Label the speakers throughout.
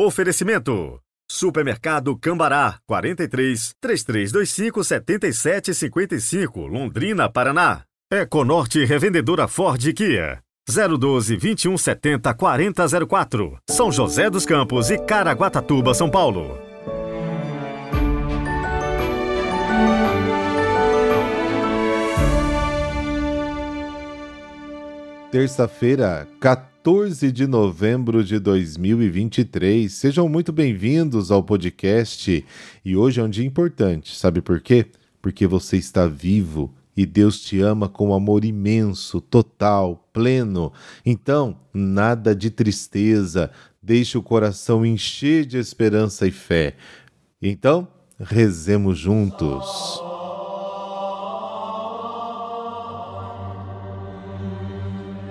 Speaker 1: Oferecimento. Supermercado Cambará, 43 3325 7755, Londrina, Paraná. Econorte Revendedora Ford Kia. 012 2170 4004, São José dos Campos e Caraguatatuba, São Paulo.
Speaker 2: Terça-feira, 14 de novembro de 2023. Sejam muito bem-vindos ao podcast. E hoje é um dia importante, sabe por quê? Porque você está vivo e Deus te ama com amor imenso, total, pleno. Então, nada de tristeza, deixe o coração encher de esperança e fé. Então, rezemos juntos.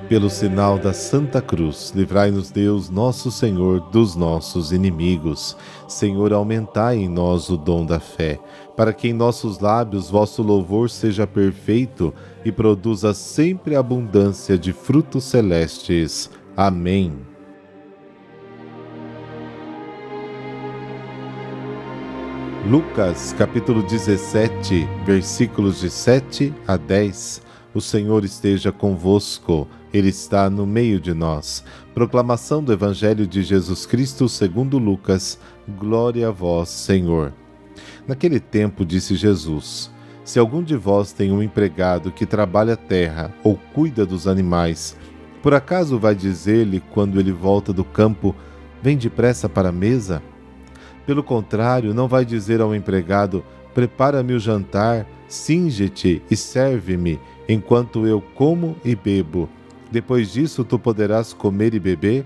Speaker 2: Pelo sinal da Santa Cruz, livrai-nos Deus, nosso Senhor, dos nossos inimigos. Senhor, aumentai em nós o dom da fé, para que em nossos lábios vosso louvor seja perfeito e produza sempre abundância de frutos celestes. Amém. Lucas capítulo 17, versículos de 7 a 10. O Senhor esteja convosco. Ele está no meio de nós. Proclamação do Evangelho de Jesus Cristo segundo Lucas. Glória a vós, Senhor. Naquele tempo disse Jesus: Se algum de vós tem um empregado que trabalha a terra ou cuida dos animais, por acaso vai dizer-lhe quando ele volta do campo: Vem depressa para a mesa? Pelo contrário, não vai dizer ao empregado: Prepara-me o jantar, singe-te e serve-me, enquanto eu como e bebo depois disso, tu poderás comer e beber?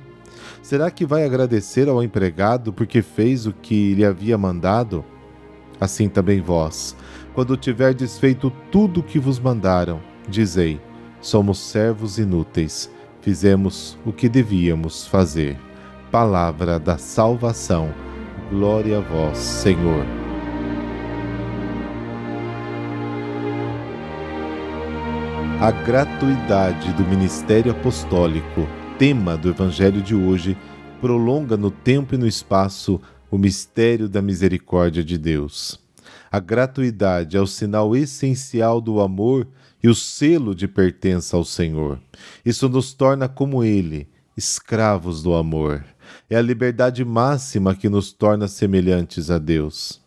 Speaker 2: Será que vai agradecer ao empregado porque fez o que lhe havia mandado? Assim também vós, quando tiverdes feito tudo o que vos mandaram, dizei: somos servos inúteis, fizemos o que devíamos fazer. Palavra da salvação. Glória a vós, Senhor. A gratuidade do ministério apostólico, tema do Evangelho de hoje, prolonga no tempo e no espaço o mistério da misericórdia de Deus. A gratuidade é o sinal essencial do amor e o selo de pertença ao Senhor. Isso nos torna como Ele, escravos do amor. É a liberdade máxima que nos torna semelhantes a Deus.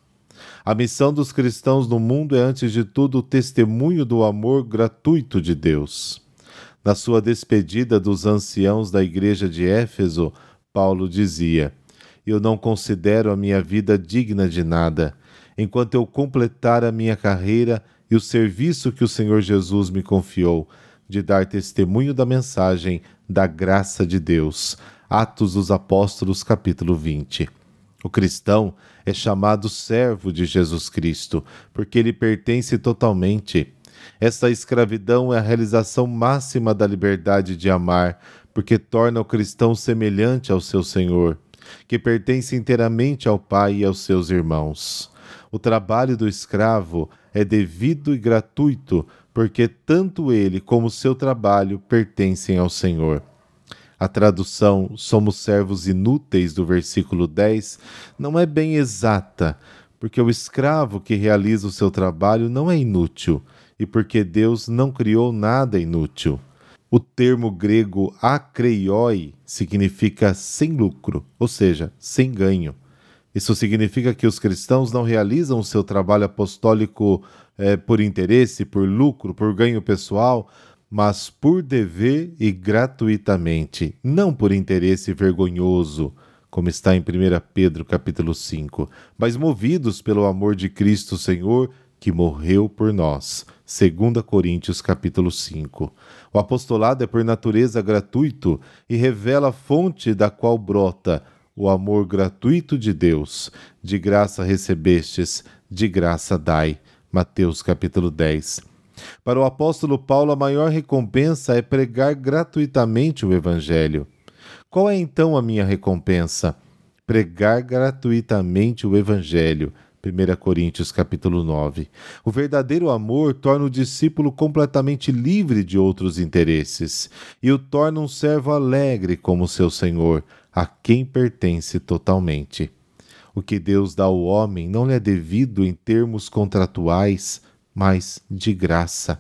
Speaker 2: A missão dos cristãos no mundo é, antes de tudo, o testemunho do amor gratuito de Deus. Na sua despedida dos anciãos da igreja de Éfeso, Paulo dizia: Eu não considero a minha vida digna de nada, enquanto eu completar a minha carreira e o serviço que o Senhor Jesus me confiou, de dar testemunho da mensagem da graça de Deus. Atos dos Apóstolos, capítulo 20. O cristão é chamado servo de Jesus Cristo, porque ele pertence totalmente. Esta escravidão é a realização máxima da liberdade de amar, porque torna o cristão semelhante ao seu Senhor, que pertence inteiramente ao Pai e aos seus irmãos. O trabalho do escravo é devido e gratuito, porque tanto ele como seu trabalho pertencem ao Senhor. A tradução somos servos inúteis do versículo 10 não é bem exata, porque o escravo que realiza o seu trabalho não é inútil e porque Deus não criou nada inútil. O termo grego akreioi significa sem lucro, ou seja, sem ganho. Isso significa que os cristãos não realizam o seu trabalho apostólico é, por interesse, por lucro, por ganho pessoal, mas por dever e gratuitamente, não por interesse vergonhoso, como está em 1 Pedro capítulo 5, mas movidos pelo amor de Cristo Senhor, que morreu por nós. 2 Coríntios capítulo 5. O apostolado é por natureza gratuito e revela a fonte da qual brota o amor gratuito de Deus. De graça recebestes, de graça dai. Mateus capítulo 10. Para o apóstolo Paulo, a maior recompensa é pregar gratuitamente o Evangelho. Qual é então a minha recompensa? Pregar gratuitamente o Evangelho. 1 Coríntios capítulo 9. O verdadeiro amor torna o discípulo completamente livre de outros interesses e o torna um servo alegre como seu Senhor, a quem pertence totalmente. O que Deus dá ao homem não lhe é devido em termos contratuais, mas de graça.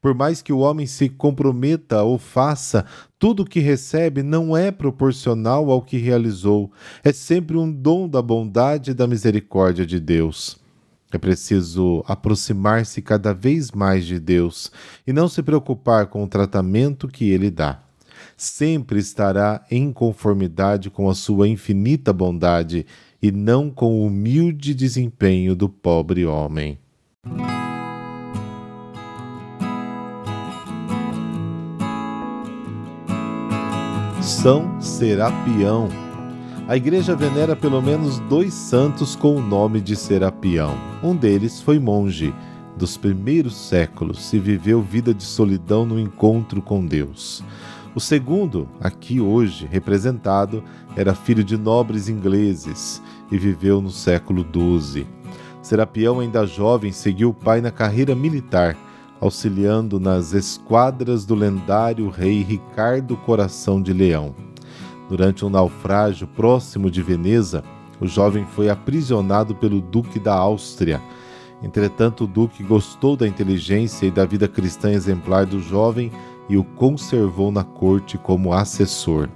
Speaker 2: Por mais que o homem se comprometa ou faça, tudo o que recebe não é proporcional ao que realizou, é sempre um dom da bondade e da misericórdia de Deus. É preciso aproximar-se cada vez mais de Deus e não se preocupar com o tratamento que ele dá. Sempre estará em conformidade com a sua infinita bondade e não com o humilde desempenho do pobre homem. São Serapião. A igreja venera pelo menos dois santos com o nome de Serapião. Um deles foi monge dos primeiros séculos e viveu vida de solidão no encontro com Deus. O segundo, aqui hoje representado, era filho de nobres ingleses e viveu no século XII. Serapião, ainda jovem, seguiu o pai na carreira militar, auxiliando nas esquadras do lendário rei Ricardo Coração de Leão. Durante um naufrágio próximo de Veneza, o jovem foi aprisionado pelo Duque da Áustria. Entretanto, o Duque gostou da inteligência e da vida cristã exemplar do jovem e o conservou na corte como assessor.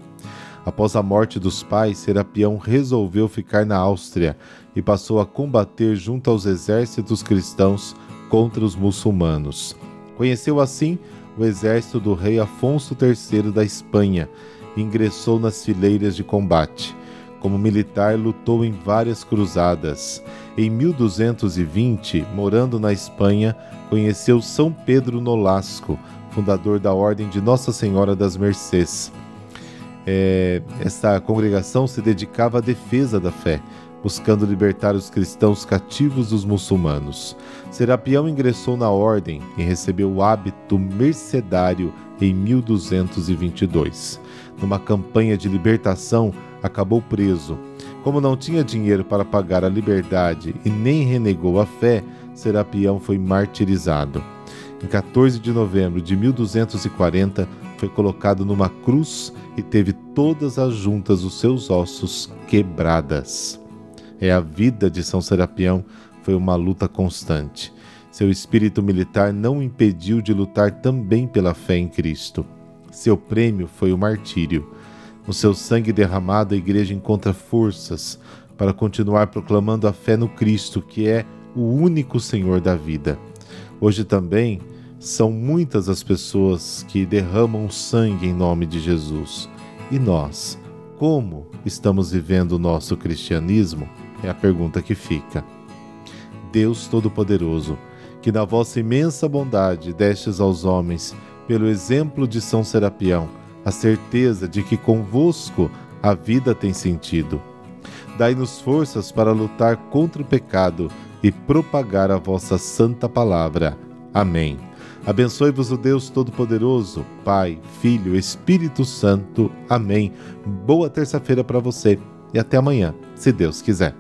Speaker 2: Após a morte dos pais, Serapião resolveu ficar na Áustria e passou a combater junto aos exércitos cristãos contra os muçulmanos. Conheceu assim o exército do rei Afonso III da Espanha e ingressou nas fileiras de combate. Como militar, lutou em várias cruzadas. Em 1220, morando na Espanha, conheceu São Pedro Nolasco, fundador da Ordem de Nossa Senhora das Mercês. É, esta congregação se dedicava à defesa da fé, buscando libertar os cristãos cativos dos muçulmanos. Serapião ingressou na ordem e recebeu o hábito mercedário em 1222. Numa campanha de libertação, acabou preso. Como não tinha dinheiro para pagar a liberdade e nem renegou a fé, Serapião foi martirizado. Em 14 de novembro de 1240, foi colocado numa cruz e teve todas as juntas dos seus ossos quebradas. É a vida de São Serapião foi uma luta constante. Seu espírito militar não impediu de lutar também pela fé em Cristo. Seu prêmio foi o martírio. No seu sangue derramado, a igreja encontra forças para continuar proclamando a fé no Cristo, que é o único Senhor da vida. Hoje também são muitas as pessoas que derramam sangue em nome de Jesus. E nós, como estamos vivendo o nosso cristianismo? É a pergunta que fica. Deus Todo-Poderoso, que na vossa imensa bondade destes aos homens, pelo exemplo de São Serapião, a certeza de que convosco a vida tem sentido. Dai-nos forças para lutar contra o pecado e propagar a vossa santa palavra. Amém. Abençoe-vos o Deus Todo-Poderoso, Pai, Filho, Espírito Santo. Amém. Boa terça-feira para você e até amanhã, se Deus quiser.